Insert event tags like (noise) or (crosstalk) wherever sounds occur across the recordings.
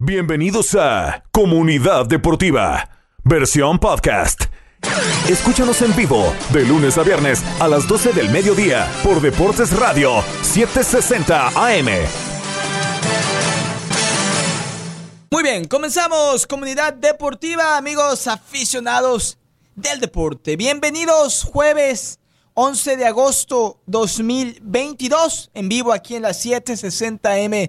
Bienvenidos a Comunidad Deportiva, versión podcast. Escúchanos en vivo de lunes a viernes a las 12 del mediodía por Deportes Radio 760 AM. Muy bien, comenzamos Comunidad Deportiva, amigos aficionados del deporte. Bienvenidos jueves 11 de agosto 2022 en vivo aquí en la 760 AM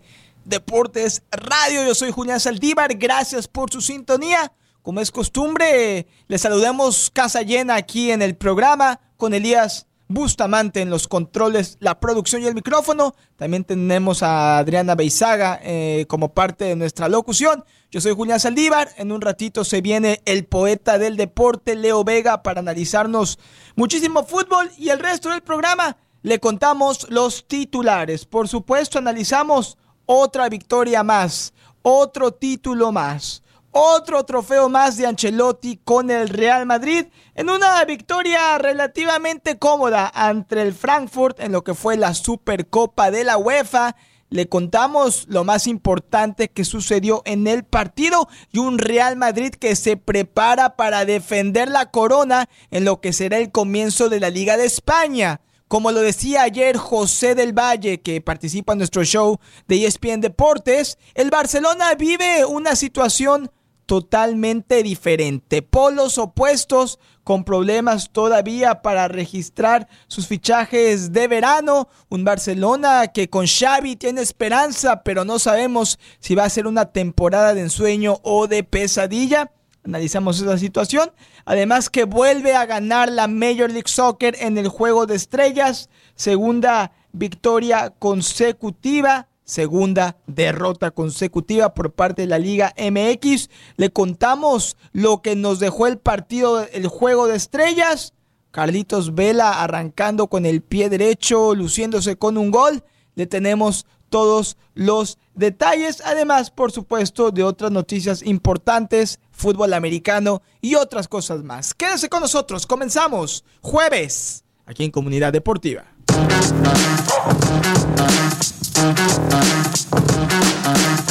Deportes Radio. Yo soy Julián Saldívar. Gracias por su sintonía. Como es costumbre, les saludamos casa llena aquí en el programa con Elías Bustamante en los controles, la producción y el micrófono. También tenemos a Adriana Beizaga eh, como parte de nuestra locución. Yo soy Julián Saldívar. En un ratito se viene el poeta del deporte, Leo Vega, para analizarnos muchísimo fútbol y el resto del programa. Le contamos los titulares. Por supuesto, analizamos otra victoria más, otro título más, otro trofeo más de Ancelotti con el Real Madrid en una victoria relativamente cómoda ante el Frankfurt en lo que fue la Supercopa de la UEFA. Le contamos lo más importante que sucedió en el partido y un Real Madrid que se prepara para defender la corona en lo que será el comienzo de la Liga de España. Como lo decía ayer José del Valle, que participa en nuestro show de ESPN Deportes, el Barcelona vive una situación totalmente diferente. Polos opuestos con problemas todavía para registrar sus fichajes de verano. Un Barcelona que con Xavi tiene esperanza, pero no sabemos si va a ser una temporada de ensueño o de pesadilla. Analizamos esa situación. Además que vuelve a ganar la Major League Soccer en el juego de estrellas. Segunda victoria consecutiva. Segunda derrota consecutiva por parte de la Liga MX. Le contamos lo que nos dejó el partido, el juego de estrellas. Carlitos Vela arrancando con el pie derecho, luciéndose con un gol. Le tenemos todos los detalles, además, por supuesto, de otras noticias importantes, fútbol americano y otras cosas más. Quédense con nosotros, comenzamos jueves aquí en Comunidad Deportiva.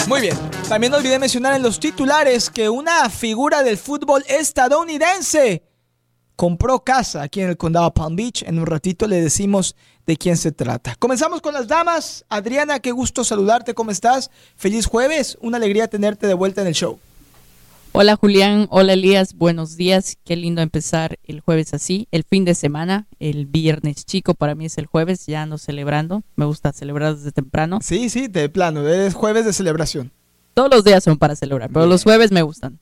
Muy bien, también olvidé mencionar en los titulares que una figura del fútbol estadounidense compró casa aquí en el condado Palm Beach. En un ratito le decimos de quién se trata. Comenzamos con las damas. Adriana, qué gusto saludarte. ¿Cómo estás? Feliz jueves. Una alegría tenerte de vuelta en el show. Hola Julián, hola Elías, buenos días. Qué lindo empezar el jueves así, el fin de semana, el viernes chico para mí es el jueves, ya no celebrando. Me gusta celebrar desde temprano. Sí, sí, de plano, es jueves de celebración. Todos los días son para celebrar, pero los jueves me gustan.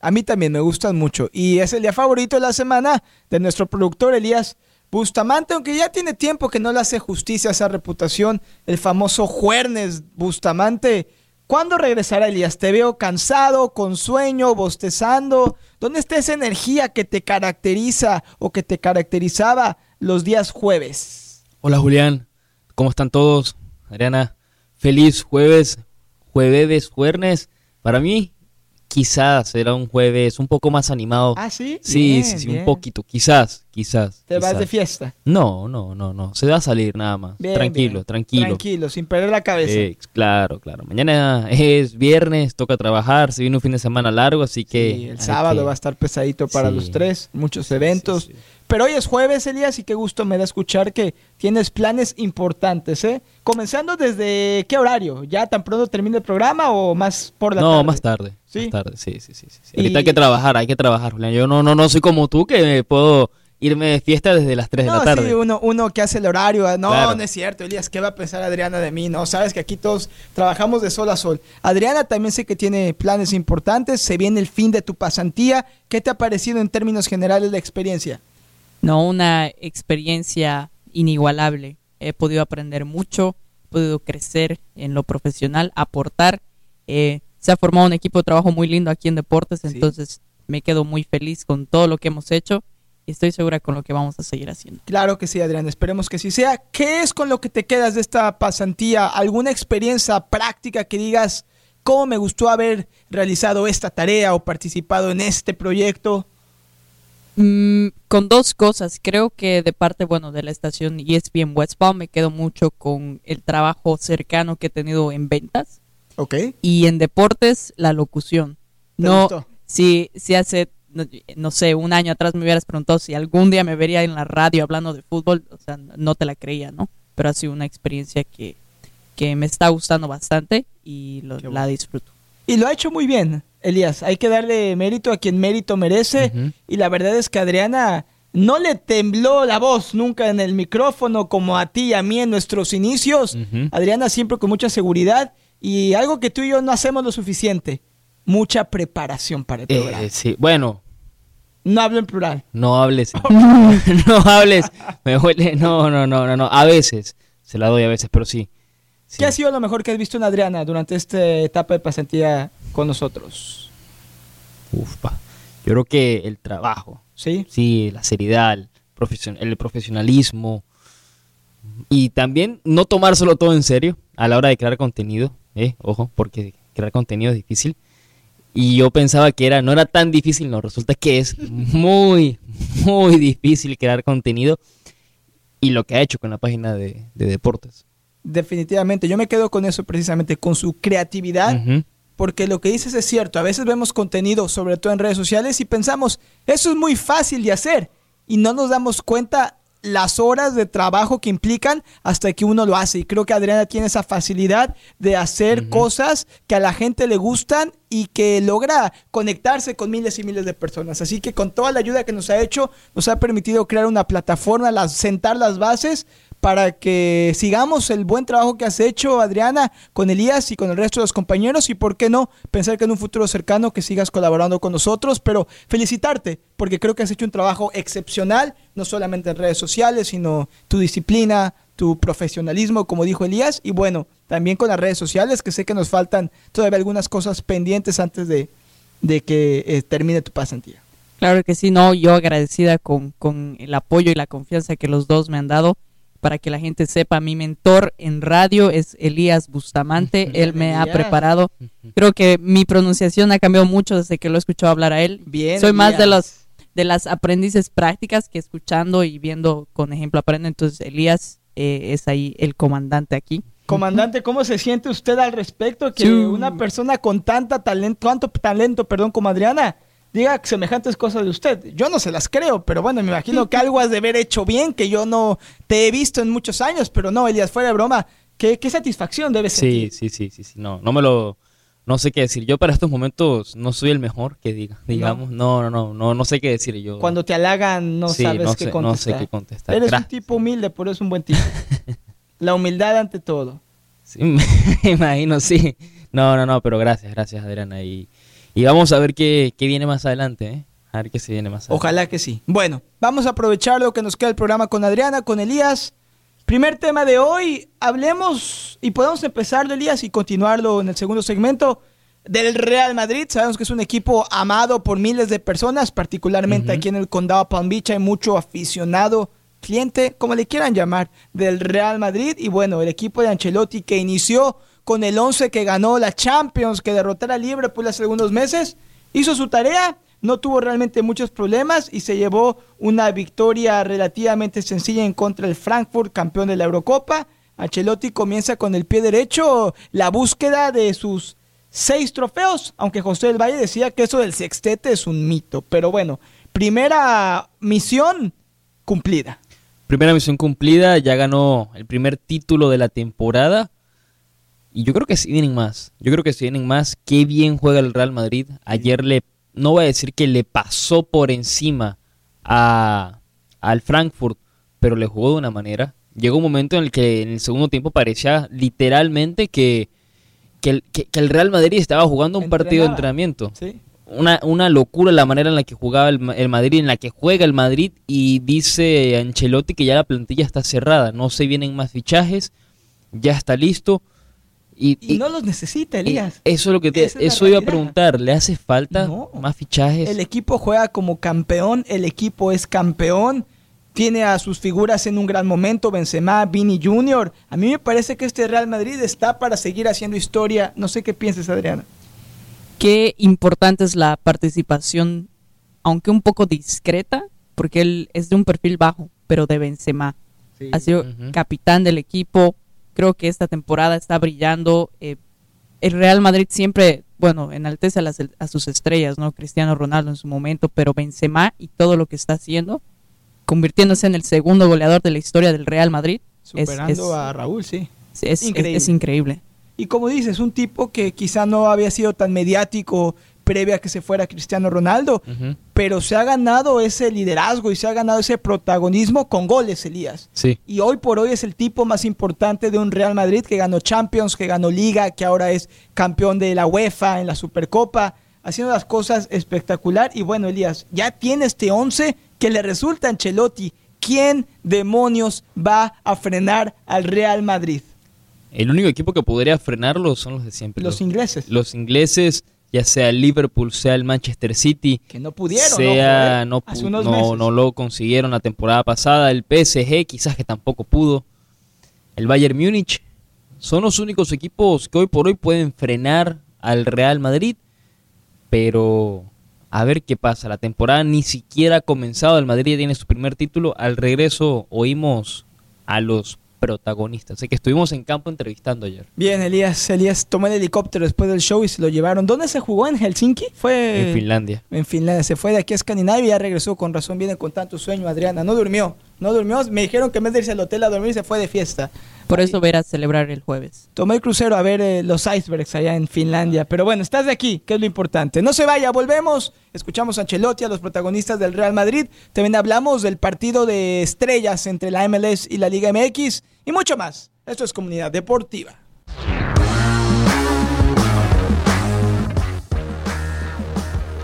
A mí también me gustan mucho. Y es el día favorito de la semana de nuestro productor Elías Bustamante, aunque ya tiene tiempo que no le hace justicia a esa reputación, el famoso Juernes Bustamante. ¿Cuándo regresará Elías? Te veo cansado, con sueño, bostezando. ¿Dónde está esa energía que te caracteriza o que te caracterizaba los días jueves? Hola Julián, ¿cómo están todos? Adriana, feliz jueves, jueves, jueves. Para mí, quizás será un jueves un poco más animado. ¿Ah, sí? Sí, sí, sí, un poquito, quizás, quizás. ¿Te vas de fiesta? No, no, no, no, se va a salir nada más. tranquilo, tranquilo. Tranquilo, sin perder la cabeza. Eh, claro, claro. Mañana es viernes, toca trabajar, se viene un fin de semana largo, así que... Sí, el sábado va a estar pesadito para los tres, muchos eventos. Pero hoy es jueves, Elías, y qué gusto me da escuchar que tienes planes importantes, ¿eh? Comenzando desde qué horario? ¿Ya tan pronto termina el programa o más por la no, tarde? No, más tarde. ¿Sí? Más tarde, sí, sí, sí. sí. Ahorita hay que trabajar, hay que trabajar, Julián. Yo no, no, no soy como tú que puedo irme de fiesta desde las 3 de la tarde. Sí, uno, uno que hace el horario. No, no es cierto, Elías. ¿Qué va a pensar Adriana de mí? No, sabes que aquí todos trabajamos de sol a sol. Adriana también sé que tiene planes importantes. Se viene el fin de tu pasantía. ¿Qué te ha parecido en términos generales la experiencia? No, una experiencia inigualable. He podido aprender mucho, he podido crecer en lo profesional, aportar. Eh, se ha formado un equipo de trabajo muy lindo aquí en Deportes, entonces me quedo muy feliz con todo lo que hemos hecho y estoy segura con lo que vamos a seguir haciendo. Claro que sí, Adrián, esperemos que sí sea. ¿Qué es con lo que te quedas de esta pasantía? ¿Alguna experiencia práctica que digas, cómo me gustó haber realizado esta tarea o participado en este proyecto? Mm, con dos cosas. Creo que de parte, bueno, de la estación ESPN West Palm me quedo mucho con el trabajo cercano que he tenido en ventas. Ok. Y en deportes, la locución. ¿Te No, gustó? si, si hace, no, no sé, un año atrás me hubieras preguntado si algún día me vería en la radio hablando de fútbol, o sea, no te la creía, ¿no? Pero ha sido una experiencia que, que me está gustando bastante y lo- la disfruto. Y lo ha hecho muy bien, Elías. Hay que darle mérito a quien mérito merece. Y la verdad es que Adriana no le tembló la voz nunca en el micrófono como a ti y a mí en nuestros inicios. Adriana siempre con mucha seguridad y algo que tú y yo no hacemos lo suficiente. Mucha preparación para el Eh, programa. sí, bueno, No hablo en plural. no hables. (laughs) (laughs) no hables. Me huele. No, no, no, no, no. A veces. Se la doy a veces, pero sí. Sí. ¿Qué ha sido lo mejor que has visto en Adriana durante esta etapa de pasantía con nosotros? Uf, pa. Yo creo que el trabajo. ¿Sí? Sí, la seriedad, el, profesion- el profesionalismo. Y también no tomárselo todo en serio a la hora de crear contenido. ¿eh? Ojo, porque crear contenido es difícil. Y yo pensaba que era, no era tan difícil, no, resulta que es muy, muy difícil crear contenido. Y lo que ha hecho con la página de, de deportes. Definitivamente. Yo me quedo con eso precisamente, con su creatividad. Porque lo que dices es cierto. A veces vemos contenido, sobre todo en redes sociales, y pensamos, eso es muy fácil de hacer. Y no nos damos cuenta las horas de trabajo que implican hasta que uno lo hace. Y creo que Adriana tiene esa facilidad de hacer cosas que a la gente le gustan y que logra conectarse con miles y miles de personas. Así que con toda la ayuda que nos ha hecho, nos ha permitido crear una plataforma, las, sentar las bases para que sigamos el buen trabajo que has hecho, Adriana, con Elías y con el resto de los compañeros y, ¿por qué no?, pensar que en un futuro cercano que sigas colaborando con nosotros, pero felicitarte, porque creo que has hecho un trabajo excepcional, no solamente en redes sociales, sino tu disciplina, tu profesionalismo, como dijo Elías, y bueno, también con las redes sociales, que sé que nos faltan todavía algunas cosas pendientes antes de, de que eh, termine tu pasantía. Claro que sí, no, yo agradecida con, con el apoyo y la confianza que los dos me han dado. Para que la gente sepa, mi mentor en radio es Elías Bustamante. (laughs) Él me ha preparado. Creo que mi pronunciación ha cambiado mucho desde que lo he escuchado hablar a él. Bien. Soy más de los de las aprendices prácticas que escuchando y viendo con ejemplo aprendo. Entonces Elías eh, es ahí el comandante aquí. Comandante, ¿cómo se siente usted al respecto que Sí. una persona con tanta talento, tanto talento, perdón, como Adriana, diga semejantes cosas de usted? Yo no se las creo, pero bueno, me imagino que algo has de haber hecho bien, que yo no te he visto en muchos años, pero no, Elías, fuera de broma, qué, qué satisfacción debe ser. Sí, sí, sí, sí, sí. No, no me lo. No sé qué decir. Yo para estos momentos no soy el mejor que diga, digamos. No, no, no, no, no sé qué decir yo. Cuando te halagan no Sí, sabes no qué sé- contestar. no sé qué contestar. Eres un tipo humilde, por eso es un buen tipo. (laughs) La humildad ante todo. Sí, (laughs) me imagino, sí. No, no, no, pero gracias, gracias, Adriana. Y, y vamos a ver qué, qué viene más adelante, ¿eh? A ver qué se viene más adelante. Ojalá que sí. Bueno, vamos a aprovechar lo que nos queda del programa con Adriana, con Elías. Primer tema de hoy, hablemos y podemos empezarlo, Elías, y continuarlo en el segundo segmento del Real Madrid. Sabemos que es un equipo amado por miles de personas, particularmente aquí en el condado Palm Beach hay mucho aficionado, cliente, como le quieran llamar, del Real Madrid. Y bueno, el equipo de Ancelotti que inició con el 11 que ganó la Champions, que derrotara a Liverpool hace algunos meses, hizo su tarea, no tuvo realmente muchos problemas y se llevó una victoria relativamente sencilla en contra del Frankfurt, campeón de la Eurocopa. Ancelotti comienza con el pie derecho la búsqueda de sus seis trofeos, aunque José del Valle decía que eso del sextete es un mito. Pero bueno, primera misión cumplida. Primera misión cumplida, ya ganó el primer título de la temporada. Y yo creo que sí vienen más. Yo creo que sí vienen más. Qué bien juega el Real Madrid. Ayer le, no voy a decir que le pasó por encima a, al Frankfurt, pero le jugó de una manera. Llegó un momento en el que en el segundo tiempo parecía literalmente que, que, el, que- que el Real Madrid estaba jugando un partido de entrenamiento ¿sí? una, una locura la manera en la que jugaba el, el Madrid, en la que juega el Madrid y dice Ancelotti que ya la plantilla está cerrada, no se vienen más fichajes, ya está listo. Y, Y y- no los necesita, y Elías. eso es lo que te- es eso iba a preguntar, ¿le hace falta No. más fichajes? El equipo juega como campeón, el equipo es campeón, tiene a sus figuras en un gran momento, Benzema, Vini Jr. A mí me parece que este Real Madrid está para seguir haciendo historia. No sé qué piensas, Adriana. Qué importante es la participación, aunque un poco discreta, porque él es de un perfil bajo, pero de Benzema. Ha sido capitán del equipo. Creo que esta temporada está brillando. eh, el Real Madrid siempre, bueno, enaltece a, las, a sus estrellas, ¿no? Cristiano Ronaldo en su momento, pero Benzema y todo lo que está haciendo, convirtiéndose en el segundo goleador de la historia del Real Madrid. Superando es- a Raúl, sí. es, es- Increíble. es increíble. Y como dices, un tipo que quizá no había sido tan mediático previa a que se fuera Cristiano Ronaldo, pero se ha ganado ese liderazgo y se ha ganado ese protagonismo con goles, Elías. Sí. Y hoy por hoy es el tipo más importante de un Real Madrid que ganó Champions, que ganó Liga, que ahora es campeón de la UEFA en la Supercopa, haciendo las cosas espectacular. Y bueno, Elías, ya tiene este 11 que le resulta a Ancelotti. ¿Quién demonios va a frenar al Real Madrid? El único equipo que podría frenarlo son los de siempre. Los ingleses. los ingleses, ya sea el Liverpool, sea el Manchester City, que no pudieron, sea, ¿no? no, pu- no, no lo consiguieron la temporada pasada, el PSG quizás que tampoco pudo, el Bayern Múnich, son los únicos equipos que hoy por hoy pueden frenar al Real Madrid, pero a ver qué pasa, la temporada ni siquiera ha comenzado, el Madrid ya tiene su primer título, al regreso oímos a los protagonistas, así que estuvimos en campo entrevistando ayer. Bien, Elías, Elías tomó el helicóptero después del show y se lo llevaron. ¿Dónde se jugó? ¿En Helsinki? Fue En Finlandia. En Finlandia. Se fue de aquí a Escandinavia y ya regresó. Con razón viene con tanto sueño, Adriana. No durmió. No durmió. Me dijeron que en vez de irse al hotel a dormir se fue de fiesta. Por eso ver a celebrar el jueves. Tomé el crucero a ver eh, los icebergs allá en Finlandia. Pero bueno, estás de aquí, que es lo importante. No se vaya, volvemos. Escuchamos a Ancelotti, a los protagonistas del Real Madrid. También hablamos del partido de estrellas entre la MLS y la Liga MX. Y mucho más. Esto es Comunidad Deportiva.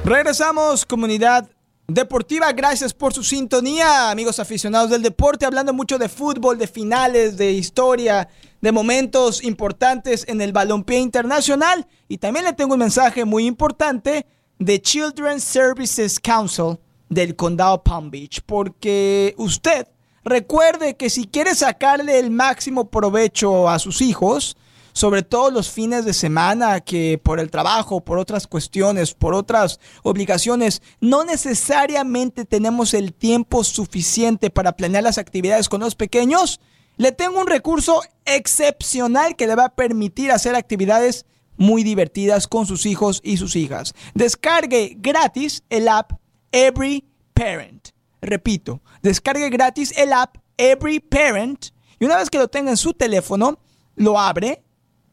Regresamos, comunidad deportiva. Gracias por su sintonía, amigos aficionados del deporte. Hablando mucho de fútbol, de finales, de historia, de momentos importantes en el balompié internacional. Y también le tengo un mensaje muy importante de Children's Services Council del condado Palm Beach. Porque usted recuerde que si quiere sacarle el máximo provecho a sus hijos, sobre todo los fines de semana que por el trabajo, por otras cuestiones, por otras obligaciones, no necesariamente tenemos el tiempo suficiente para planear las actividades con los pequeños, le tengo un recurso excepcional que le va a permitir hacer actividades muy divertidas con sus hijos y sus hijas. Descargue gratis el app Every Parent. Repito, descargue gratis el app Every Parent y una vez que lo tenga en su teléfono, lo abre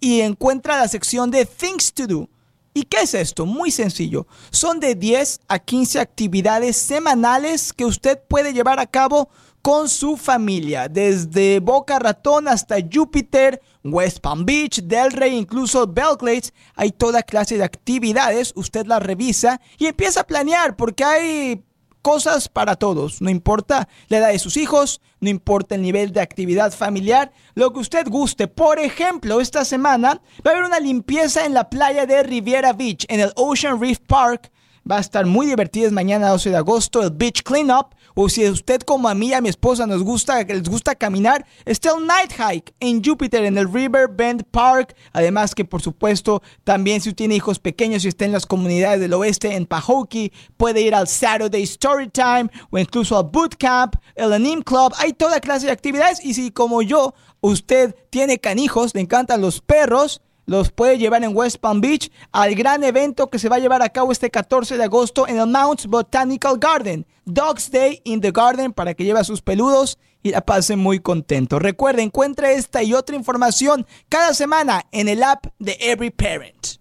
y encuentra la sección de Things to Do. ¿Y qué es esto? Muy sencillo. Son de 10 a 15 actividades semanales que usted puede llevar a cabo con su familia, desde Boca Ratón hasta Júpiter, West Palm Beach, Delray, incluso Belgrade. Hay toda clase de actividades, usted las revisa y empieza a planear porque hay cosas para todos, no importa la edad de sus hijos, no importa el nivel de actividad familiar, lo que usted guste. Por ejemplo, esta semana va a haber una limpieza en la playa de Riviera Beach, en el Ocean Reef Park. Va a estar muy divertida es mañana 12 de agosto el Beach Cleanup. O si usted como a mí y a mi esposa nos gusta, les gusta caminar, está el Night Hike en Júpiter, en el River Bend Park. Además que por supuesto también si tiene hijos pequeños y está en las comunidades del oeste, en Pahokee, puede ir al Saturday Story Time o incluso al Boot Camp, el Anim Club. Hay toda clase de actividades y si como yo, usted tiene canijos, le encantan los perros, los puede llevar en West Palm Beach al gran evento que se va a llevar a cabo este 14 de agosto en el Mounts Botanical Garden. Dogs Day in the Garden para que lleve a sus peludos y la pasen muy contento. Recuerde, encuentre esta y otra información cada semana en el app de Every Parent.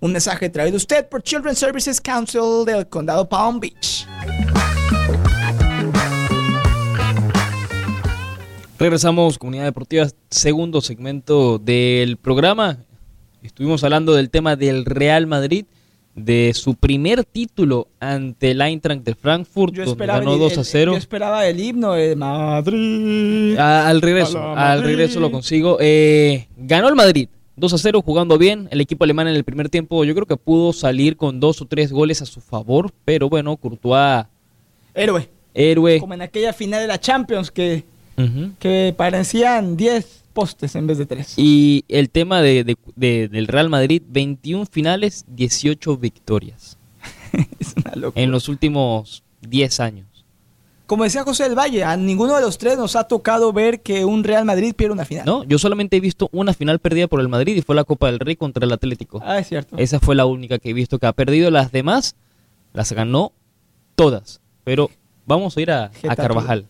Un mensaje traído usted por Children's Services Council del Condado Palm Beach. Regresamos, Comunidad Deportiva, segundo segmento del programa. Estuvimos hablando del tema del Real Madrid, de su primer título ante el Eintracht de Frankfurt, Yo donde esperaba, ganó el, 2 a el- 0. yo esperaba el himno de Madrid. Al regreso, al Madrid. regreso lo consigo. Eh, ganó el Madrid, 2 a 0, jugando bien. El equipo alemán en el primer tiempo, yo creo que pudo salir con dos o tres goles a su favor, pero bueno, Courtois, Héroe. héroe. Como en aquella final de la Champions que, que parecían 10 postes en vez de 3. Y el tema de, de- de- del Real Madrid, 21 finales, 18 victorias (laughs) es una locura. en los últimos 10 años. como decía José del Valle, a ninguno de los tres nos ha tocado ver que un Real Madrid pierda una final. No, yo solamente he visto una final perdida por el Madrid y fue la Copa del Rey contra el Atlético. Ah, es cierto. Esa fue la única que he visto que ha perdido. Las demás las ganó todas. Pero vamos a ir a, a. Carvajal.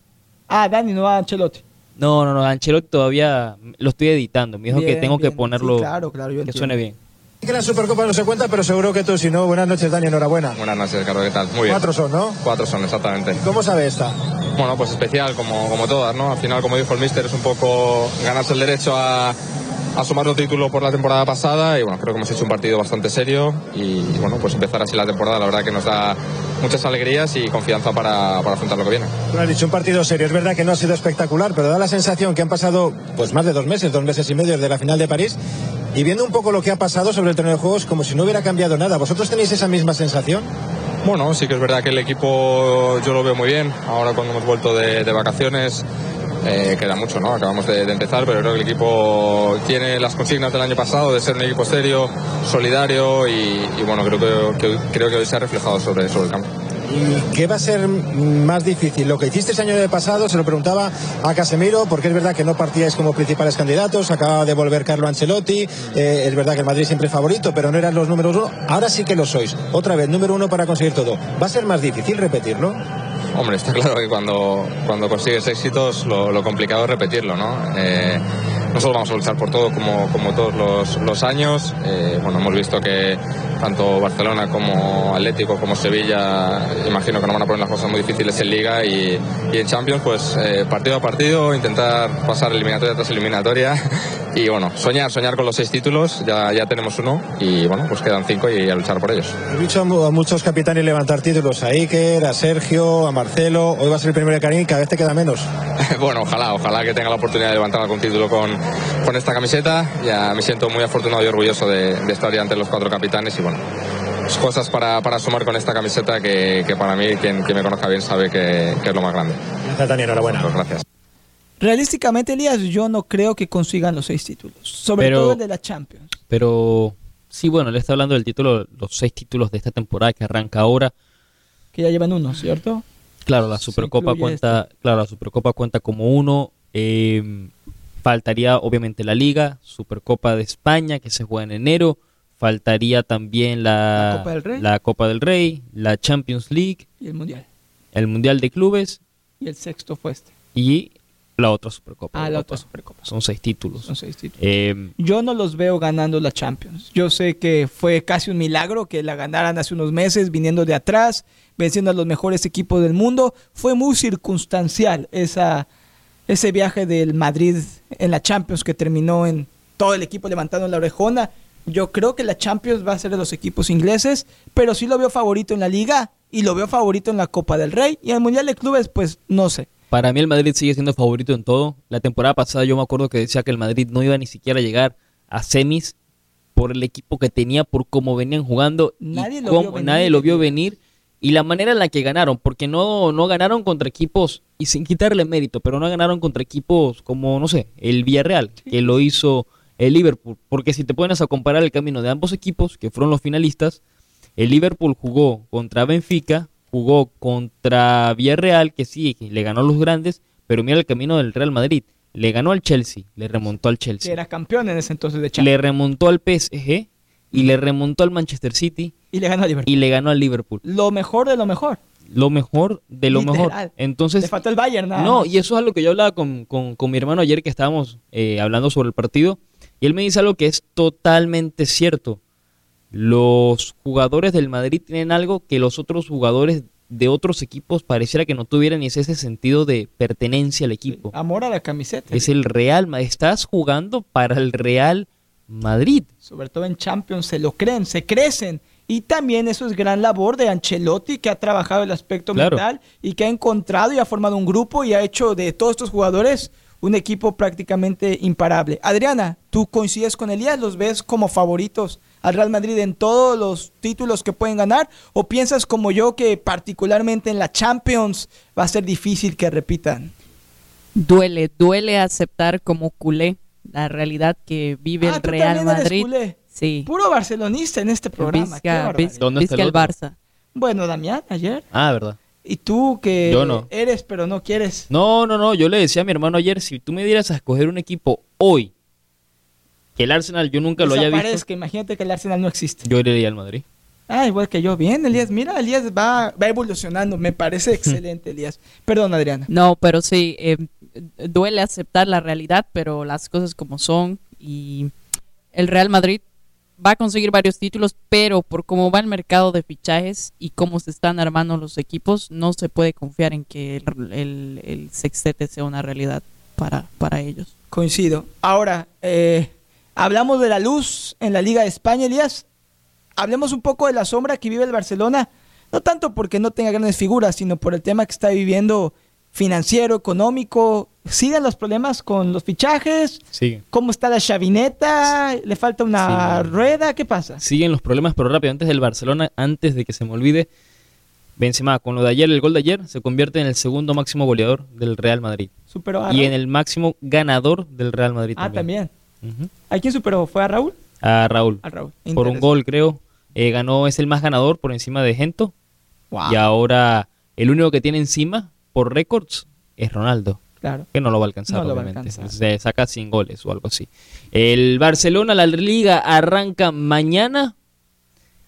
Ah, Dani, no a Ancelotti. No, no, no, Ancelotti todavía lo estoy editando. Me dijo que Bien, tengo que ponerlo Sí, claro, claro, yo que entiendo. suene bien. Que la Supercopa no se cuenta, pero seguro que tú, si no, buenas noches, Dani, enhorabuena. Buenas noches, Carlos, ¿qué tal? Muy bien. Cuatro son, ¿no? Cuatro son, exactamente. ¿Cómo sabe esta? Bueno, pues especial, como, como todas, ¿no? Al final, como dijo el míster, es un poco ganarse el derecho a, a sumar un título por la temporada pasada y bueno, creo que hemos hecho un partido bastante serio y, bueno, pues empezar así la temporada, la verdad que nos da muchas alegrías y confianza para, para afrontar lo que viene. Tú has dicho un partido serio. Es verdad que no ha sido espectacular, pero da la sensación que han pasado pues más de dos meses, dos meses y medio desde la final de París. Y viendo un poco lo que ha pasado sobre el terreno de juegos, como si no hubiera cambiado nada. ¿Vosotros tenéis esa misma sensación? Bueno, sí que es verdad que el equipo yo lo veo muy bien. Ahora cuando hemos vuelto de, de vacaciones eh, queda mucho, ¿no? Acabamos de, empezar, pero creo que el equipo tiene las consignas del año pasado de ser un equipo serio, solidario y, bueno, creo que, creo que hoy se ha reflejado sobre, sobre el campo. ¿Y qué va a ser más difícil? Lo que hiciste el año pasado, se lo preguntaba a Casemiro, porque es verdad que no partíais como principales candidatos, acaba de volver Carlo Ancelotti, eh, es verdad que el Madrid siempre es favorito, pero no eran los números uno, ahora sí que lo sois. Otra vez, número uno para conseguir todo. ¿Va a ser más difícil repetirlo? Hombre, está (laughs) claro que cuando, cuando consigues éxitos lo, complicado es repetirlo, ¿no? Eh, nosotros vamos a luchar por todo como, como todos los, los años. Eh, bueno, hemos visto que tanto Barcelona como Atlético como Sevilla, imagino que nos van a poner las cosas muy difíciles en Liga y, y en Champions, pues eh, partido a partido, intentar pasar eliminatoria tras eliminatoria (laughs) y bueno, soñar, soñar con los seis títulos, ya, ya tenemos uno y bueno, pues quedan cinco y a luchar por ellos. He mu- a muchos capitanes levantar títulos, a Iker, a Sergio, a Marcelo, hoy va a ser el primero de Karim, cada vez te queda menos. (laughs) Bueno, ojalá, ojalá que tenga la oportunidad de levantar algún título con, con esta camiseta. Ya me siento muy afortunado y orgulloso de, de estar ya ante los cuatro capitanes y bueno, pues cosas para, para sumar con esta camiseta que, que para mí, quien, quien me conozca bien sabe que, que es lo más grande. Gracias, Dani, enhorabuena. Gracias. Realísticamente, Elías, yo no creo que consigan los seis títulos. Sobre Pero- todo el de la Champions. Pero sí, bueno, le está hablando del título, los seis títulos de esta temporada que arranca ahora. Que ya llevan uno, ¿cierto? Claro, la Supercopa cuenta, claro, la Supercopa cuenta como uno. eh, faltaría obviamente la Liga, Supercopa de España que se juega en enero. Faltaría también la, La Copa del Rey. la Copa del Rey, la Champions League, Y el Mundial. el Mundial de Clubes Y el sexto fue este. y la otra Supercopa. Ah, la otra Supercopa. Son seis títulos. Son seis títulos. Eh, Yo no los veo ganando la Champions. Yo sé que fue casi un milagro que la ganaran hace unos meses, viniendo de atrás, venciendo a los mejores equipos del mundo. Fue muy circunstancial esa, ese viaje del Madrid en la Champions que terminó en todo el equipo levantando la orejona. Yo creo que la Champions va a ser de los equipos ingleses, pero sí lo veo favorito en la Liga y lo veo favorito en la Copa del Rey. Y en el Mundial de Clubes, pues no sé. Para mí el Madrid sigue siendo favorito en todo. La temporada pasada yo me acuerdo que decía que el Madrid no iba ni siquiera a llegar a semis por el equipo que tenía, por cómo venían jugando. y Nadie lo cómo- vio venir. nadie lo vio venir. Y la manera en la que ganaron, porque no, no ganaron contra equipos, y sin quitarle mérito, pero no ganaron contra equipos como, no sé, el Villarreal, que lo hizo el Liverpool. Porque si te pones a comparar el camino de ambos equipos, que fueron los finalistas, el Liverpool jugó contra Benfica, jugó contra Villarreal, que sí, le ganó a los grandes, pero mira el camino del Real Madrid. Le ganó al Chelsea, le remontó al Que Chelsea. era campeón en ese entonces de Champions. Le remontó al PSG y le remontó al Manchester City Y le ganó a Liverpool. y le ganó al Liverpool. Lo mejor de lo mejor. Lo mejor de lo Literal. mejor. Entonces, Le faltó el Bayern, nada no, y eso es algo que yo hablaba con, con- con mi hermano ayer que estábamos eh, hablando sobre el partido. Y él me dice algo que es totalmente cierto. Los jugadores del Madrid tienen algo que los otros jugadores de otros equipos pareciera que no tuvieran y es ese sentido de pertenencia al equipo. Amor a la camiseta. Es el Real Madrid. Estás jugando para el Real Madrid. Sobre todo en Champions se lo creen, se crecen. Y también eso es gran labor de Ancelotti, que ha trabajado el aspecto Claro. mental y que ha encontrado y ha formado un grupo y ha hecho de todos estos jugadores un equipo prácticamente imparable. Adriana, ¿tú coincides con Elías? ¿Los ves como favoritos al Real Madrid en todos los títulos que pueden ganar? ¿O piensas como yo que particularmente en la Champions va a ser difícil que repitan? Duele, duele aceptar como culé la realidad que vive Ah, el tú Real Madrid. culé. Sí. Puro barcelonista en este programa. qué Vizca, ¿Dónde está el? Barça. Bueno, Damián, ayer. Ah, verdad. Y tú que Yo no. eres pero no quieres. No, no, no. Yo le decía a mi hermano ayer, si tú me dieras a escoger un equipo hoy, que el Arsenal yo nunca lo haya visto, Desaparezca, imagínate que el Arsenal no existe. yo iría al Madrid. Ah, igual que yo. Bien, Elías. Mira, Elías va, va evolucionando. Me parece (laughs) excelente, Elías. Perdón, Adriana. No, pero sí, eh, duele aceptar la realidad, pero las cosas como son y el Real Madrid va a conseguir varios títulos, pero por cómo va el mercado de fichajes y cómo se están armando los equipos, no se puede confiar en que el, sextete sea una realidad para, para ellos. Coincido. Ahora, eh, hablamos de la luz en la Liga de España, Elías. Hablemos un poco de la sombra que vive el Barcelona. No tanto porque no tenga grandes figuras, sino por el tema que está viviendo financiero, económico. ¿Siguen los problemas con los fichajes? Sí. ¿Cómo está la chavineta? ¿Le falta una Sí. rueda? ¿Qué pasa? Siguen los problemas, pero rápido, antes del Barcelona, antes de que se me olvide, Benzema, con lo de ayer, el gol de ayer, se convierte en el segundo máximo goleador del Real Madrid. ¿Superó a Y en el máximo ganador del Real Madrid Ah, también. ¿A quién superó? ¿Fue a Raúl? A Raúl. A Raúl. Por un gol, creo. Eh, ganó, es el más ganador por encima de Gento. Wow. Y ahora el único que tiene encima por récords es Ronaldo. Claro. Que no lo va a alcanzar, No lo va a obviamente. alcanzar. Se saca 100 goles o algo así. El Barcelona, la liga arranca mañana.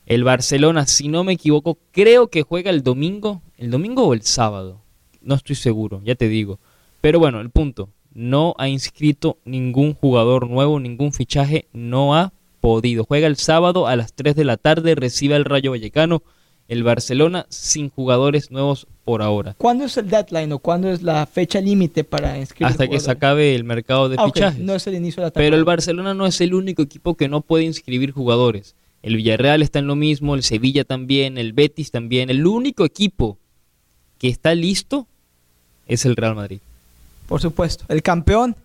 El Barcelona, si no me equivoco, creo que juega el domingo. ¿El domingo o el sábado? No estoy seguro, ya te digo. Pero bueno, el punto. No ha inscrito ningún jugador nuevo, ningún fichaje. No ha podido. Juega el sábado a las 3 de la tarde. Recibe el Rayo Vallecano. El Barcelona sin jugadores nuevos por ahora. ¿Cuándo es el deadline o cuándo es la fecha límite para inscribir Hasta que se acabe el mercado de Ah, fichajes. No es el inicio de la Pero el. Barcelona no es el único equipo que no puede inscribir jugadores. El Villarreal está en lo mismo, el Sevilla también, el Betis también. El único equipo que está listo es el Real Madrid. Por supuesto, el campeón.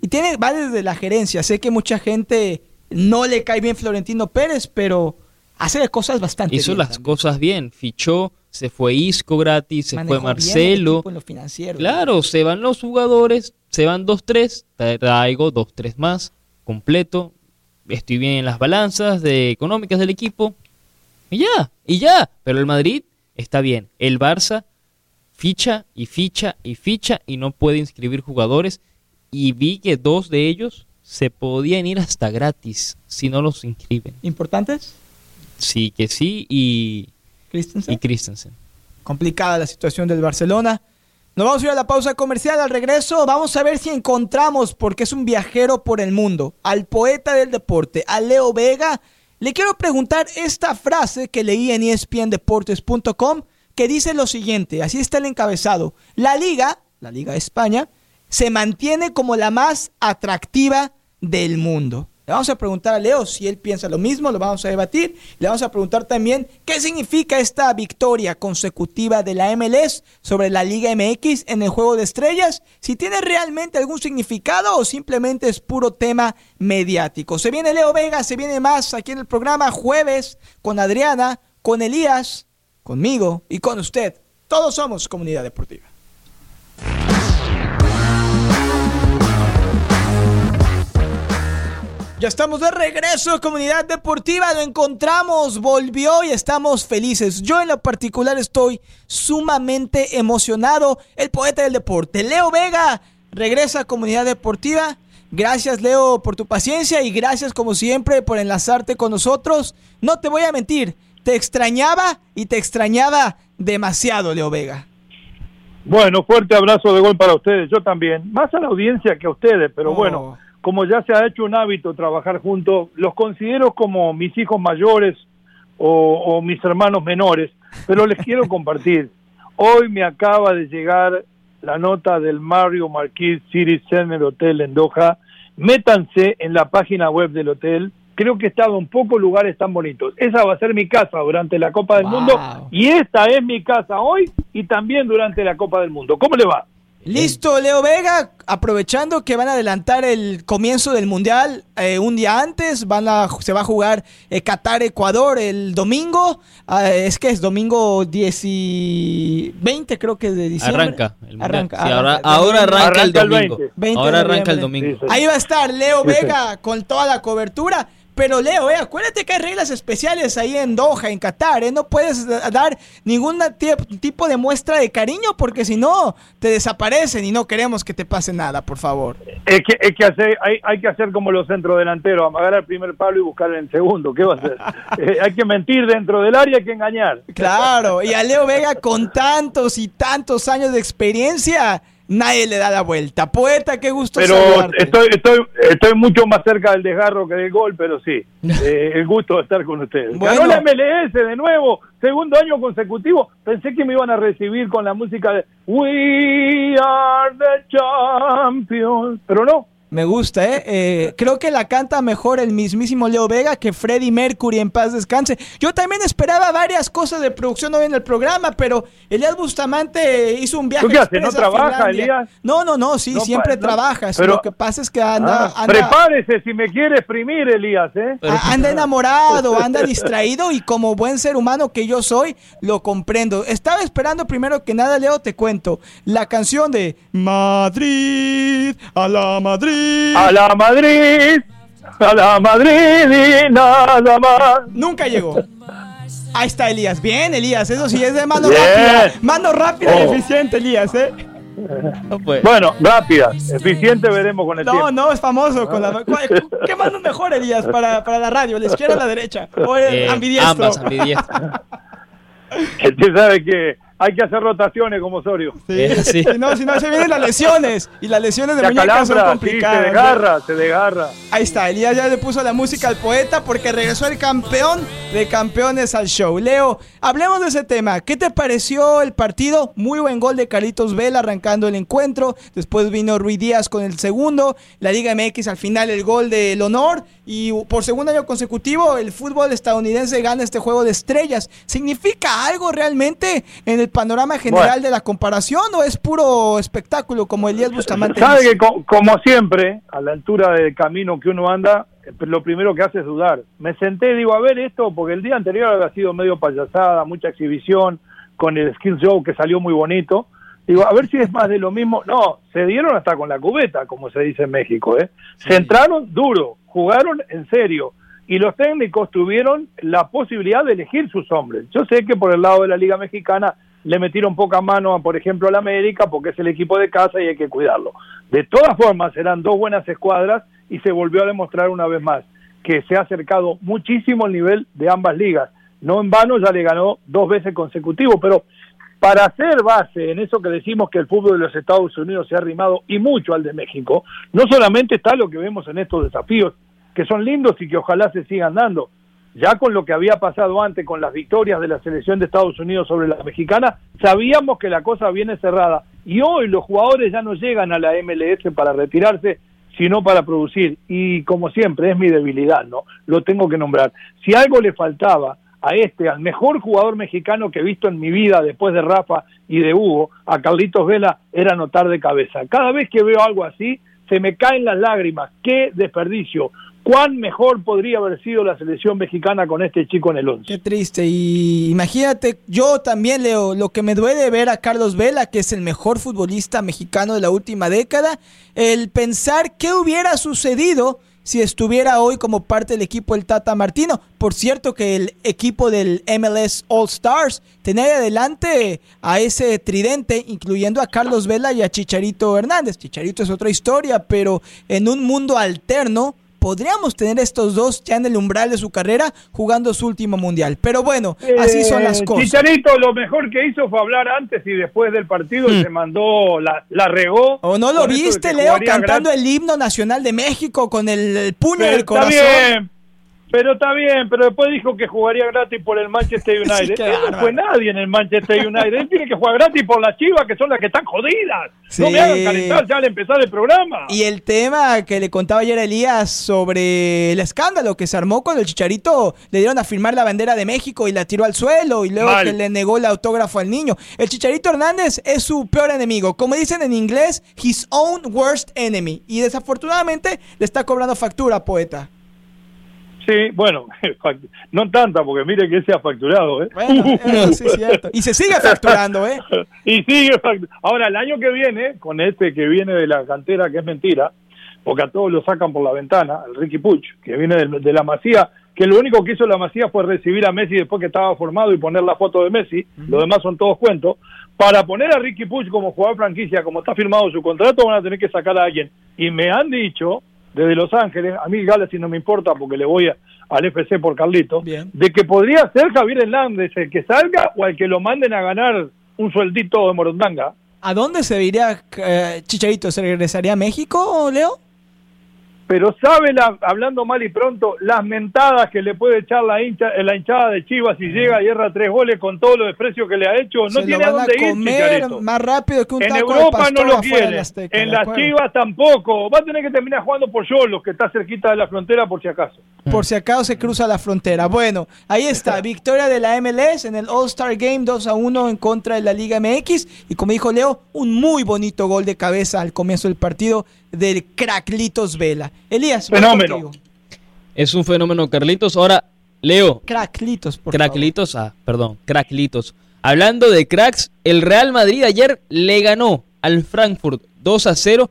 Y tiene, va desde la gerencia. Sé que mucha gente no le cae bien Florentino Pérez, pero hace cosas bastante Hizo bien las también. cosas bien. Fichó, se fue Isco gratis, se Manejó fue bien el Marcelo. equipo en lo financiero. Claro, se van los jugadores, se van dos, tres, traigo dos, tres más, completo. Estoy bien en las balanzas de económicas del equipo. Y ya, y ya. Pero el Madrid está bien. El Barça ficha y ficha y ficha y no puede inscribir jugadores. Y vi que dos de ellos se podían ir hasta gratis si no los inscriben. ¿Importantes? Sí, que sí y, Christensen. y Christensen. complicada la situación del Barcelona. Nos vamos a ir a la pausa comercial. Al regreso vamos a ver si encontramos, porque es un viajero por el mundo, al poeta del deporte, a Leo Vega. Le quiero preguntar esta frase que leí en espndeportes.com que dice lo siguiente, así está el encabezado. La liga, la Liga de España, se mantiene como la más atractiva del mundo. Le vamos a preguntar a Leo si él piensa lo mismo, lo vamos a debatir. Le vamos a preguntar también qué significa esta victoria consecutiva de la MLS sobre la Liga MX en el juego de estrellas, si tiene realmente algún significado o simplemente es puro tema mediático. Se viene Leo Vega, se viene más aquí en el programa jueves con Adriana, con Elías, conmigo y con usted. Todos somos comunidad deportiva. Ya estamos de regreso, comunidad deportiva. Lo encontramos, volvió y estamos felices. Yo en lo particular estoy sumamente emocionado. El poeta del deporte, Leo Vega, regresa a comunidad deportiva. Gracias, Leo, por tu paciencia y gracias, como siempre, por enlazarte con nosotros. No te voy a mentir, te extrañaba y te extrañaba demasiado, Leo Vega. Bueno, fuerte abrazo de gol para ustedes, yo también. Más a la audiencia que a ustedes, pero Oh. bueno, como ya se ha hecho un hábito trabajar juntos, los considero como mis hijos mayores o, o mis hermanos menores, pero les quiero (laughs) compartir. Hoy me acaba de llegar la nota del Mario Marquis City Center Hotel en Doha. Métanse en la página web del hotel. Creo que he estado en pocos lugares tan bonitos. Esa va a ser mi casa durante la Copa del Wow. Mundo y esta es mi casa hoy y también durante la Copa del Mundo. ¿Cómo le va? Listo, Leo Vega, aprovechando que van a adelantar el comienzo del Mundial eh, un día antes, van a, se va a jugar eh, Qatar-Ecuador el domingo, ah, es que es domingo 10 y 20 creo que es de diciembre. Arranca. El mundial. Arranca, Sí, ahora, arranca. ahora arranca, Arranca el el domingo. 20. 20 de ahora arranca el domingo. Ahí va a estar Leo Sí, sí. Vega con toda la cobertura. Pero Leo, eh, acuérdate que hay reglas especiales ahí en Doha, en Qatar, ¿eh? No puedes dar ningún tipo de muestra de cariño porque si no, te desaparecen y no queremos que te pase nada, por favor. Es que, es que hacer, hay, hay, que hacer como los centrodelanteros, amagar al primer palo y buscar el segundo. ¿Qué va a hacer? (laughs) Eh, hay que mentir dentro del área, hay que engañar. Claro, y a Leo Vega con tantos y tantos años de experiencia nadie le da la vuelta. Poeta, qué gusto Pero estoy, estoy, estoy mucho más cerca del desgarro que del gol, pero sí, (laughs) eh, el gusto de estar con ustedes. Ganó la MLS de nuevo, segundo año consecutivo. Pensé que me iban a recibir con la música de We are the champions, pero no, me gusta, ¿eh? ¿eh? Creo que la canta mejor el mismísimo Leo Vega que Freddie Mercury en paz descanse. Yo también esperaba varias cosas de producción hoy en el programa, pero Elías Bustamante hizo un viaje. ¿Tú qué haces? ¿No trabaja, Elías? No, no, no, sí, siempre trabajas. Pero, lo que pasa es que anda, ah, Prepárese si me quiere exprimir, Elías, ¿eh? Anda enamorado, (laughs) anda distraído y como buen ser humano que yo soy, lo comprendo. Estaba esperando primero que nada, Leo, te cuento. La canción de Madrid, a la Madrid. A la Madrid, a la Madrid y nada más. Nunca llegó. Ahí está Elías. Bien, Elías. Eso sí es de mano rápida. Mano rápida y oh. eficiente, Elías, ¿eh? Bueno, rápida, eficiente veremos con el tiempo. No, no, es famoso. Con la, ¿Qué mano mejor, Elías, para, para la radio? ¿La izquierda o la derecha? ¿O el eh, ambidiestro? Ambas, ambidiestro. (laughs) (laughs) Usted sabe que hay que hacer rotaciones como Osorio. Sí, sí. Si (laughs) no, si no, se vienen las lesiones. Y las lesiones de muñeca son complicadas. se desgarra, se desgarra. Ahí está, Elías ya le puso la música al poeta porque regresó el campeón de campeones al show. Leo, hablemos de ese tema. ¿Qué te pareció el partido? Muy buen gol de Carlitos Vela arrancando el encuentro. Después vino Ruiz Díaz con el segundo. La Liga MX al final el gol del honor. Y por segundo año consecutivo el fútbol estadounidense gana este juego de estrellas. ¿Significa algo realmente en el panorama general de la comparación o es puro espectáculo como Elías Bustamante? Sabe que como siempre, a la altura del camino que uno anda, eh, lo primero que hace es dudar. Me senté, digo, a ver esto, porque el día anterior había sido medio payasada, mucha exhibición, con el skill show que salió muy bonito. Digo, a ver si es más de lo mismo. No, se dieron hasta con la cubeta, como se dice en México. ¿eh? Se entraron duro, jugaron en serio y los técnicos tuvieron la posibilidad de elegir sus hombres. Yo sé que por el lado de la Liga Mexicana le metieron poca mano, a, por ejemplo, al América, porque es el equipo de casa y hay que cuidarlo. De todas formas, eran dos buenas escuadras y se volvió a demostrar una vez más que se ha acercado muchísimo el nivel de ambas ligas. No en vano ya le ganó dos veces consecutivo, pero para hacer base en eso que decimos que el fútbol de los Estados Unidos se ha arrimado y mucho al de México, no solamente está lo que vemos en estos desafíos, que son lindos y que ojalá se sigan dando, ya con lo que había pasado antes, con las victorias de la selección de Estados Unidos sobre la mexicana, sabíamos que la cosa viene cerrada. Y hoy los jugadores ya no llegan a la MLS para retirarse, sino para producir. Y como siempre, es mi debilidad, ¿no? Lo tengo que nombrar. Si algo le faltaba a este, al mejor jugador mexicano que he visto en mi vida después de Rafa y de Hugo, a Carlitos Vela, era notar de cabeza. Cada vez que veo algo así, se me caen las lágrimas. ¡Qué desperdicio! Cuán mejor podría haber sido la selección mexicana con este chico en el 11. Qué triste. Y imagínate, yo también leo lo que me duele ver a Carlos Vela, que es el mejor futbolista mexicano de la última década, el pensar qué hubiera sucedido si estuviera hoy como parte del equipo el Tata Martino. Por cierto que el equipo del MLS All Stars tenía adelante a ese tridente, incluyendo a Carlos Vela y a Chicharito Hernández. Chicharito es otra historia, pero en un mundo alterno podríamos tener estos dos ya en el umbral de su carrera jugando su último mundial. Pero bueno, así son las eh, cosas. Chicharito lo mejor que hizo fue hablar antes y después del partido y hmm. se mandó, la, la regó. ¿O no lo viste, Leo, cantando el himno nacional de México con el, puño del corazón? Está bien, pero está bien, pero después dijo que jugaría gratis por el Manchester (laughs) United. no fue nadie en el Manchester United. Él tiene que jugar gratis por las chivas, que son las que están jodidas. No me hagan calentar ya al empezar el programa. Y el tema que le contaba ayer Elías sobre el escándalo que se armó con el Chicharito, le dieron a firmar la bandera de México y la tiró al suelo y luego que le negó el autógrafo al niño. El Chicharito Hernández es su peor enemigo. Como dicen en inglés, his own worst enemy. Y desafortunadamente le está cobrando factura, poeta. Sí, bueno, (laughs) no tanta, porque mire que se ha facturado, ¿eh? (laughs) sí, cierto. Y se sigue facturando, ¿eh? (laughs) y sigue Ahora, el año que viene, con este que viene de la cantera, que es mentira, porque a todos lo sacan por la ventana, el Ricky Puch, que viene de, de la Masía, que lo único que hizo la Masía fue recibir a Messi después que estaba formado y poner la foto de Messi, lo demás son todos cuentos. Para poner a Ricky Puch como jugador franquicia, como está firmado su contrato, van a tener que sacar a alguien. Y me han dicho, desde Los Ángeles, a mí Galaxy no me importa porque le voy a- al FC por Carlito, Bien. de que podría ser Javier Hernández el que salga o el que lo manden a ganar un sueldito de Morondanga. ¿A dónde se iría eh, Chicharito? ¿Se regresaría a México, Leo? Pero sabe, la, hablando mal y pronto, las mentadas que le puede echar la, hincha, eh, la hinchada de Chivas si llega y erra tres goles con todo lo desprecio que le ha hecho. No Se tiene a dónde a ir, comer Chicharito. más rápido que un En taco Europa no lo quiere, Azteca, en ¿de las? Chivas tampoco. Va a tener que terminar jugando por Yolos, que está cerquita de la frontera por si acaso. Por si acaso se cruza la frontera. Bueno, ahí está, victoria de la MLS en el All-Star Game 2 a 1 en contra de la Liga MX. Y como dijo Leo, un muy bonito gol de cabeza al comienzo del partido del Cracklitos Vela. Elías, Fenómeno. contigo. Es un fenómeno, Carlitos. Ahora, Leo, Cracklitos, por Cracklitos, ah, perdón, Cracklitos. Hablando de cracks, el Real Madrid ayer le ganó al Frankfurt 2 a 0.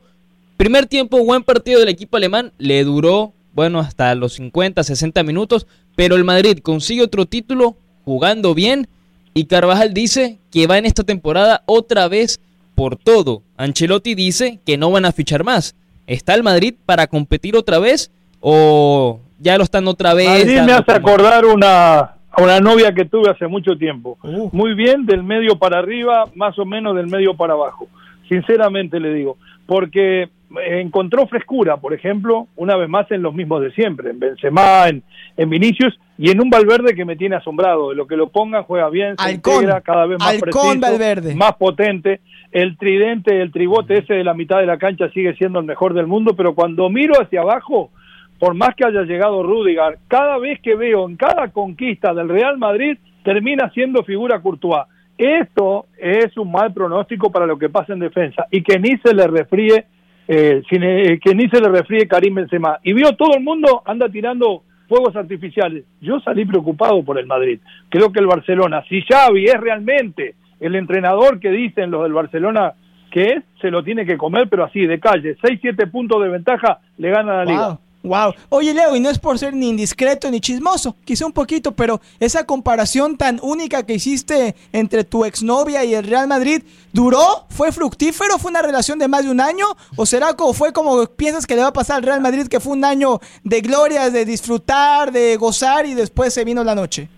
Primer tiempo, buen partido del equipo alemán, le duró, bueno, hasta los 50, 60 minutos, pero el Madrid consigue otro título jugando bien y Carvajal dice que va en esta temporada otra vez por todo. Ancelotti dice que no van a fichar más. ¿Está el Madrid para competir otra vez o ya lo están otra vez? Madrid me hace como- acordar una, a una novia que tuve hace mucho tiempo. Uh. Muy bien, del medio para arriba, más o menos del medio para abajo. Sinceramente le digo. Porque encontró frescura, por ejemplo, una vez más en los mismos de siempre, en Benzema, en, en Vinicius y en un Valverde que me tiene asombrado. De lo que lo pongan juega bien, se integra cada vez más preciso, Valverde. más potente. El tridente, el tribote ese de la mitad de la cancha sigue siendo el mejor del mundo, pero cuando miro hacia abajo, por más que haya llegado Rudiger, cada vez que veo en cada conquista del Real Madrid, termina siendo figura Courtois. Esto es un mal pronóstico para lo que pasa en defensa y que ni se le refríe, eh, eh, que ni se le refríe Karim Benzema. Y vio todo el mundo anda tirando fuegos artificiales. Yo salí preocupado por el Madrid. Creo que el Barcelona, si Xavi es realmente el entrenador que dicen los del Barcelona que es, se lo tiene que comer, pero así, de calle. 6-7 puntos de ventaja, le gana la liga. Wow. Oye, Leo, y no es por ser ni indiscreto ni chismoso, quizá un poquito, pero esa comparación tan única que hiciste entre tu exnovia y el Real Madrid, ¿duró? ¿Fue fructífero? ¿Fue una relación de más de un año? ¿O será como fue como piensas que le va a pasar al Real Madrid, que fue un año de glorias, de disfrutar, de gozar y después se vino la noche?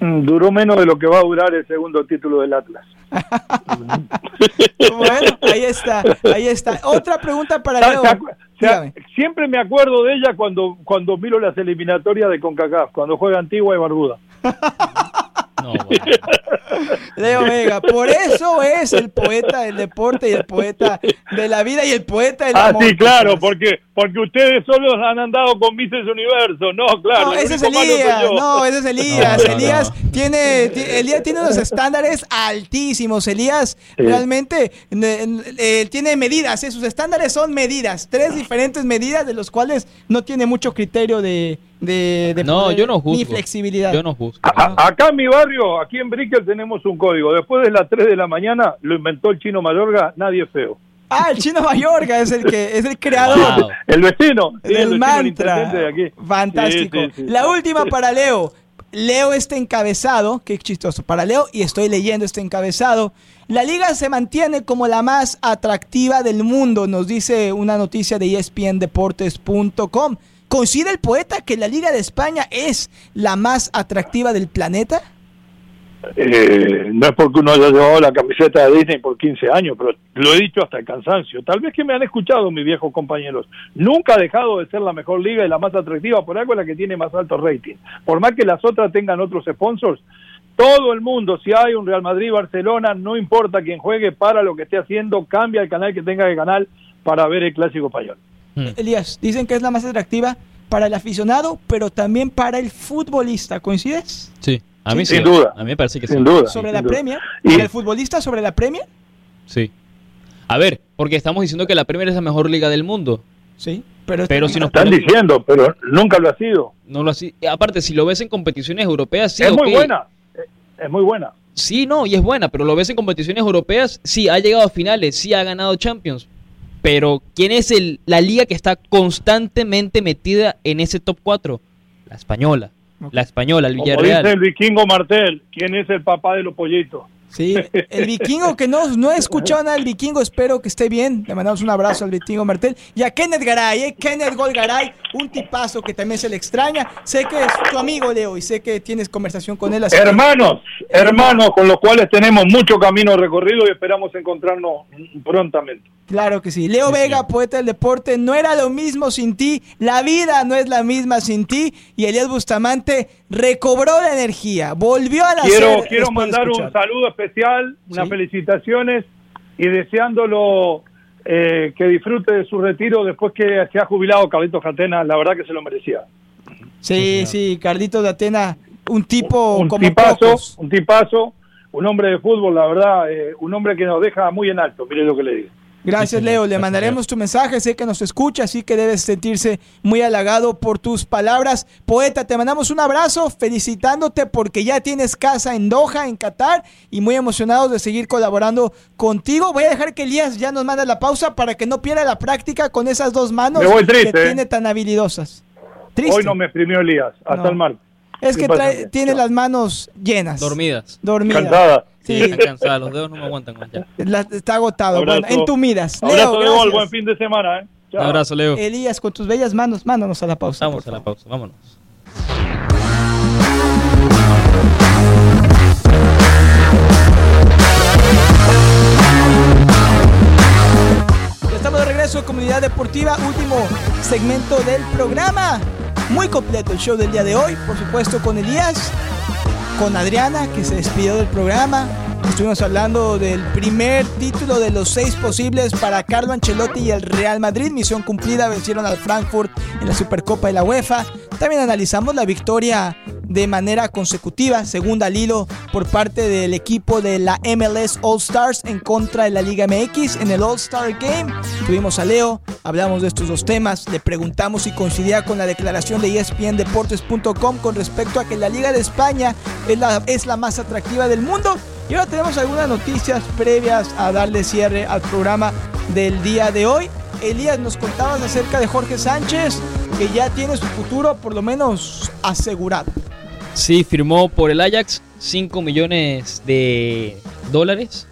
Mm, Duró menos de lo que va a durar el segundo título del Atlas. (laughs) Bueno, ahí está, ahí está. Otra pregunta para ¿Se Leo. siempre me acuerdo de ella cuando, cuando miro las eliminatorias de CONCACAF, cuando juega Antigua y Barbuda. (laughs) No, bueno. (laughs) Leo Vega, por eso es el poeta del deporte y el poeta de la vida y el poeta del Ah, amor. sí, claro, pues. porque porque ustedes solos han andado con Mises Universo. No, claro. No, ese es Elías, no, ese es Elías. No, no, Elías no. tiene, ti- Elías tiene unos estándares altísimos. Elías Sí. realmente eh, tiene medidas, ¿eh? sus estándares son medidas, tres diferentes medidas de los cuales no tiene mucho criterio de, de, de No, poder yo no juzgo. ni flexibilidad. Yo no juzgo. A- a- acá en mi barrio, aquí en Brickell, tenemos un código. Después de las 3 de la mañana, lo inventó el chino Mayorga, nadie es feo. Ah, el chino Mayorga es el que es el creador. Wow. El vecino. sí, el del vecino, el mantra. de aquí. Fantástico. Sí, sí, sí. La última para Leo. Leo este encabezado, qué chistoso para Leo, y estoy leyendo este encabezado. La liga se mantiene como la más atractiva del mundo, nos dice una noticia de espndeportes.com. ¿Coincide el poeta que la liga de España es la más atractiva del planeta? Eh, no es porque uno haya llevado la camiseta de Disney por 15 años, pero lo he dicho hasta el cansancio. Tal vez que me han escuchado mis viejos compañeros. Nunca ha dejado de ser la mejor liga y la más atractiva, por algo la que tiene más alto rating. Por más que las otras tengan otros sponsors, todo el mundo, si hay un Real Madrid, Barcelona, no importa quién juegue, para lo que esté haciendo, cambia el canal que tenga que canal para ver el clásico español. Elías, dicen que es la más atractiva para el aficionado, pero también para el futbolista. ¿Coincides? Sí, a mí Sin sí. duda. A mí me parece que Sin sí. duda. Sobre sin la duda. Premier. Y- ¿Para el futbolista sobre la Premier? Sí. A ver, porque estamos diciendo que la Premier es la mejor liga del mundo. Sí, pero, Pero si nos Están ponemos- diciendo, pero nunca lo ha sido. No lo así. Aparte, si lo ves en competiciones europeas, sí. es muy buena. eh, Es muy buena. Sí, no, y es buena, pero lo ves en competiciones europeas, sí, ha llegado a finales, sí ha ganado Champions. Pero ¿quién es el, la liga que está constantemente metida en ese top 4? La española. La española, el Como dice Villarreal. el vikingo Martel, ¿quién es el papá de los pollitos? Sí, el vikingo que no, no he escuchado nada del vikingo, espero que esté bien. Le mandamos un abrazo al vikingo Martel. Y a Kenneth Garay, ¿eh? Kenneth Gol Garay, un tipazo que también se le extraña. Sé que es tu amigo, Leo, y sé que tienes conversación con él. así que- Hermanos, hermanos con los cuales tenemos mucho camino recorrido y esperamos encontrarnos prontamente. Claro que sí. Leo Vega, poeta del deporte, no era lo mismo sin ti. La vida no es la misma sin ti. Y Elías Bustamante recobró la energía, volvió a la Quiero, quiero mandar un saludo especial, unas felicitaciones y deseándolo eh, que disfrute de su retiro después que se ha jubilado Carlitos Catena. La verdad que se lo merecía. Sí, sí, Carlitos de Atena, un tipo un como tipazo, pocos. un tipazo, un hombre de fútbol, la verdad, eh, un hombre que nos deja muy en alto, mire lo que le digo. Gracias, Leo. Le mandaremos tu mensaje. Sé que nos escucha, así que debes sentirse muy halagado por tus palabras. Poeta, te mandamos un abrazo felicitándote porque ya tienes casa en Doha, en Qatar, y muy emocionados de seguir colaborando contigo. Voy a dejar que Elías ya nos mande la pausa para que no pierda la práctica con esas dos manos triste, que ¿eh? tiene tan habilidosas. Triste. Hoy no me exprimió Elías, hasta No. el martes. Es que trae- tiene las manos llenas. Dormidas. Dormidas. Sí, Sí. están cansadas, los dedos no me aguantan más ya. La- está agotado. Abrazo. Bueno, entumidas. Abrazo Leo, gol, gracias. buen fin de semana, ¿eh? Chao. Un abrazo, Leo. Elías, con tus bellas manos, mándanos a la pausa. Vamos a la pausa, vámonos. Ya estamos de regreso, comunidad deportiva, último segmento del programa. Muy completo el show del día de hoy, por supuesto con Elías, con Adriana, que se despidió del programa. Estuvimos hablando del primer título de los seis posibles para Carlo Ancelotti y el Real Madrid. Misión cumplida, vencieron al Frankfurt en la Supercopa de la UEFA. También analizamos la victoria de manera consecutiva, segunda al hilo por parte del equipo de la MLS All Stars en contra de la Liga MX en el All Star Game. Tuvimos a Leo, hablamos de estos dos temas, le preguntamos si coincidía con la declaración de ESPNDeportes.com con respecto a que la Liga de España es la, es la más atractiva del mundo. Y ahora tenemos algunas noticias previas a darle cierre al programa del día de hoy. Elías, nos contabas acerca de Jorge Sánchez, que ya tiene su futuro por lo menos asegurado. Sí, firmó por el Ajax 5 millones de dólares,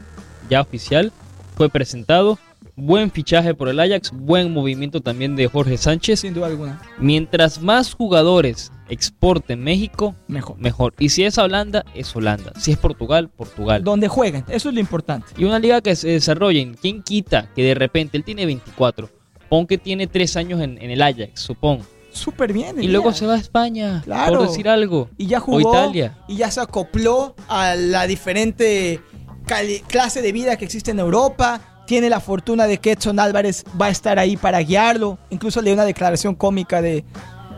ya oficial. Fue presentado. Buen fichaje por el Ajax, buen movimiento también de Jorge Sánchez. Sin duda alguna. Mientras más jugadores exporten México, Mejor. mejor. Y si es Holanda, es Holanda. Si es Portugal, Portugal. Donde jueguen, eso es lo importante. Y una liga que se desarrolle. ¿Quién quita que de repente él tiene 24? Pon que tiene 3 años en, en el Ajax, supón. Súper bien. Y luego se va a España, Claro. por decir algo. Y ya O jugó. Italia. Y ya se acopló a la diferente clase de vida que existe en Europa. Tiene la fortuna de que Edson Álvarez va a estar ahí para guiarlo. Incluso leí una declaración cómica de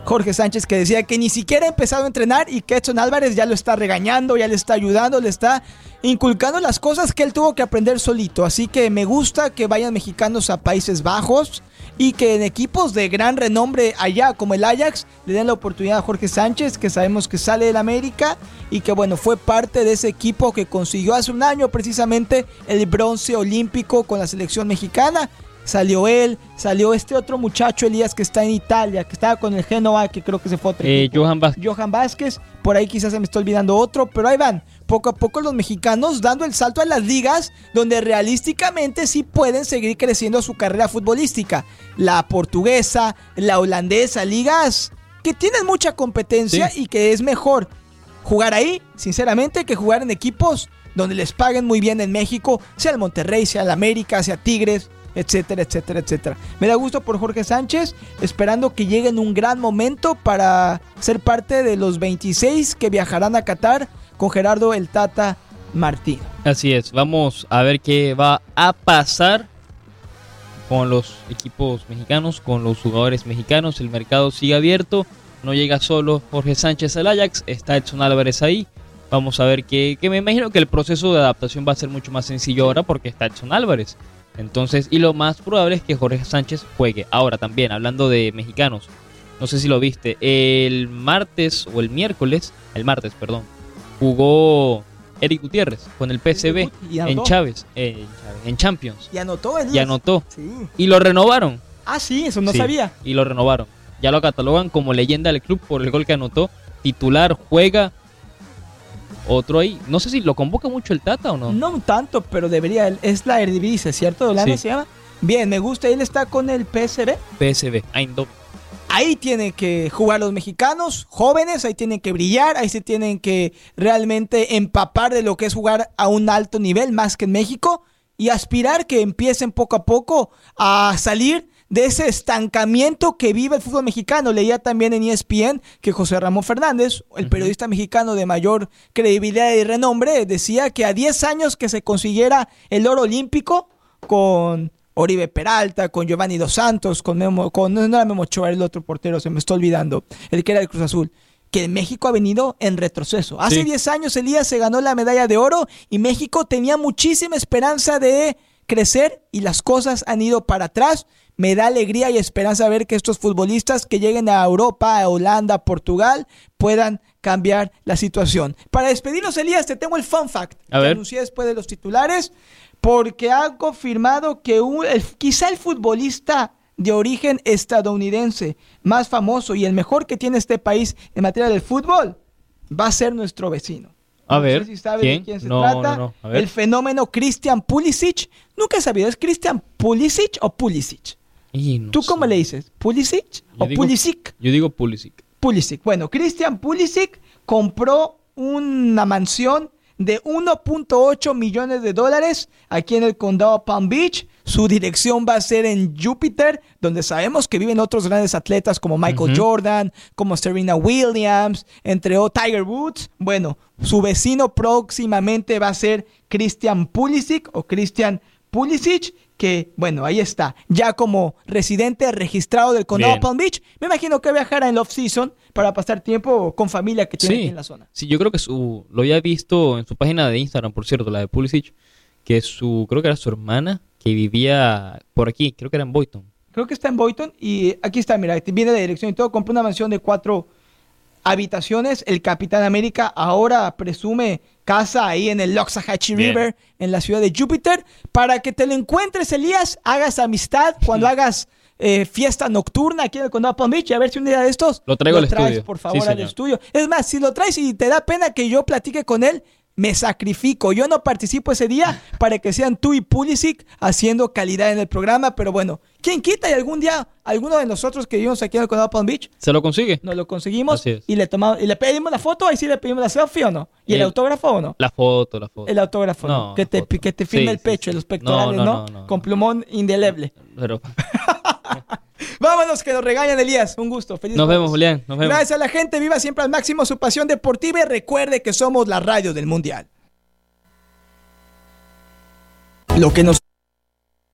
Jorge Sánchez que decía que ni siquiera ha empezado a entrenar y que Edson Álvarez ya lo está regañando, ya le está ayudando, le está inculcando las cosas que él tuvo que aprender solito. Así que me gusta que vayan mexicanos a Países Bajos y que en equipos de gran renombre allá como el Ajax le den la oportunidad a Jorge Sánchez, que sabemos que sale del América y que bueno, fue parte de ese equipo que consiguió hace un año precisamente el bronce olímpico con la selección mexicana. Salió él, salió este otro muchacho Elías que está en Italia, que estaba con el Genoa, que creo que se fue a otro Eh. Johan Vázquez. Johan Vázquez, por ahí quizás se me está olvidando otro, pero ahí van, poco a poco los mexicanos dando el salto a las ligas donde realísticamente sí pueden seguir creciendo su carrera futbolística. La portuguesa, la holandesa, ligas que tienen mucha competencia Sí. y que es mejor jugar ahí, sinceramente, que jugar en equipos donde les paguen muy bien en México, sea el Monterrey, sea el América, sea Tigres, etcétera, etcétera, etcétera. Me da gusto por Jorge Sánchez, esperando que llegue en un gran momento para ser parte de los 26 que viajarán a Qatar con Gerardo el Tata Martín. Así es, vamos a ver qué va a pasar con los equipos mexicanos, con los jugadores mexicanos. El mercado sigue abierto, no llega solo Jorge Sánchez al Ajax, está Edson Álvarez ahí. Vamos a ver qué, que me imagino que el proceso de adaptación va a ser mucho más sencillo ahora porque está Edson Álvarez. Entonces, y lo más probable es que Jorge Sánchez juegue. Ahora también, hablando de mexicanos, no sé si lo viste, el martes o el miércoles, el martes, perdón, jugó Eric Gutiérrez con el PSV Y en. Chávez, eh, en Champions. Y anotó el Y anotó. Sí. Y lo renovaron. Ah, sí, eso no Sí, sabía. Y lo renovaron. Ya lo catalogan como leyenda del club por el gol que anotó. Titular, juega. Otro ahí. No sé si lo convoca mucho el Tata o no. No tanto, pero debería. Es la Eredivisie, ¿cierto? ¿De Holanda Sí. se llama? Bien, me gusta. Él está con el PSV. PSV, Eindhoven. Ahí tienen que jugar los mexicanos, jóvenes, ahí tienen que brillar, ahí se tienen que realmente empapar de lo que es jugar a un alto nivel, más que en México, y aspirar que empiecen poco a poco a salir de ese estancamiento que vive el fútbol mexicano. Leía también en ESPN que José Ramón Fernández, el periodista mexicano de mayor credibilidad y renombre, decía que a 10 años que se consiguiera el oro olímpico con Oribe Peralta, con Giovanni Dos Santos, con Memo, con no era Memo Ochoa, el otro portero, se me está olvidando, el que era del Cruz Azul. Que México ha venido en retroceso. Hace Sí. 10 años Elías se ganó la medalla de oro y México tenía muchísima esperanza de crecer y las cosas han ido para atrás. Me da alegría y esperanza ver que estos futbolistas que lleguen a Europa, a Holanda, a Portugal, puedan cambiar la situación. Para despedirnos, Elías, te tengo el fun fact A que ver. anuncié después de los titulares, porque han confirmado que un- el- quizá el futbolista de origen estadounidense más famoso y el mejor que tiene este país en materia del fútbol va a ser nuestro vecino. A No ver, sé si sabes ¿quién? de quién se No, trata. no, no, a ver. El fenómeno Christian Pulisic. Nunca he sabido, ¿es Christian Pulisic o Pulisic? Y no ¿Tú cómo le dices? ¿Pulisic Yo o digo- Pulisic? Yo digo Pulisic. Pulisic. Bueno, Christian Pulisic compró una mansión de 1.8 millones de dólares aquí en el condado Palm Beach. Su dirección va a ser en Júpiter, donde sabemos que viven otros grandes atletas como Michael. Jordan, como Serena Williams, entre otros Tiger Woods. Bueno, su vecino próximamente va a ser Christian Pulisic o Christian Pulisic, que bueno, ahí está, ya como residente registrado del condado Bien. Palm Beach. Me imagino que viajará en off-season para pasar tiempo con familia que tiene aquí en la zona. sí, yo creo que su, lo había visto en su página de Instagram, por cierto, la de Pulisic, que su, creo que era su hermana, que vivía por aquí, creo que era en Boyton. Creo que está en Boyton y aquí está, mira, viene de dirección y todo. Compró una mansión de cuatro habitaciones. El Capitán América ahora presume casa ahí en el Loxahatchee. River, en la ciudad de Júpiter. Para que te lo encuentres, Elías, hagas amistad cuando hagas eh, fiesta nocturna aquí en el condado Palm Beach y a ver si un día de estos Lo traigo al traes, estudio. por Sí, favor, al estudio. Es más, si lo traes y te da pena que yo platique con él, me sacrifico. Yo no participo ese día para que sean tú y Pulisic haciendo calidad en el programa, pero bueno, ¿quién quita y algún día alguno de nosotros que vivimos aquí en el condado Palm Beach ¿Se lo consigue? nos lo conseguimos y le tomamos y le pedimos la foto, ahí sí le pedimos la selfie o no? ¿Y el, El- autógrafo o no? La foto, la foto. El autógrafo, ¿no? No, que te, que te firme Sí, el sí, pecho sí. y los No, pectorales, no, no. Con plumón indeleble. Pero (laughs) (laughs) Vámonos, que nos regañan, Elías. Un gusto. Feliz nos jueves. vemos, Julián. Nos vemos. Gracias a la gente, viva siempre al máximo su pasión deportiva y recuerde que somos la radio del mundial. Lo que nos